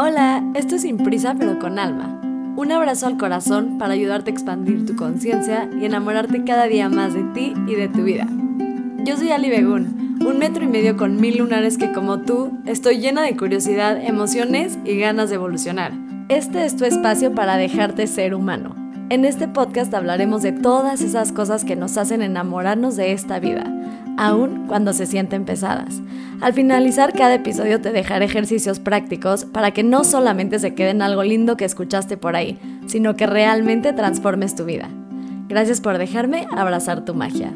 Hola, esto es Sin Prisa pero con Alma. Un abrazo al corazón para ayudarte a expandir tu conciencia y enamorarte cada día más de ti y de tu vida. Yo soy Ali Begun, un metro y medio con mil lunares que como tú estoy llena de curiosidad, emociones y ganas de evolucionar. Este es tu espacio para dejarte ser humano. En este podcast hablaremos de todas esas cosas que nos hacen enamorarnos de esta vida, aun cuando se sienten pesadas. Al finalizar cada episodio te dejaré ejercicios prácticos para que no solamente se queden algo lindo que escuchaste por ahí, sino que realmente transformes tu vida. Gracias por dejarme abrazar tu magia.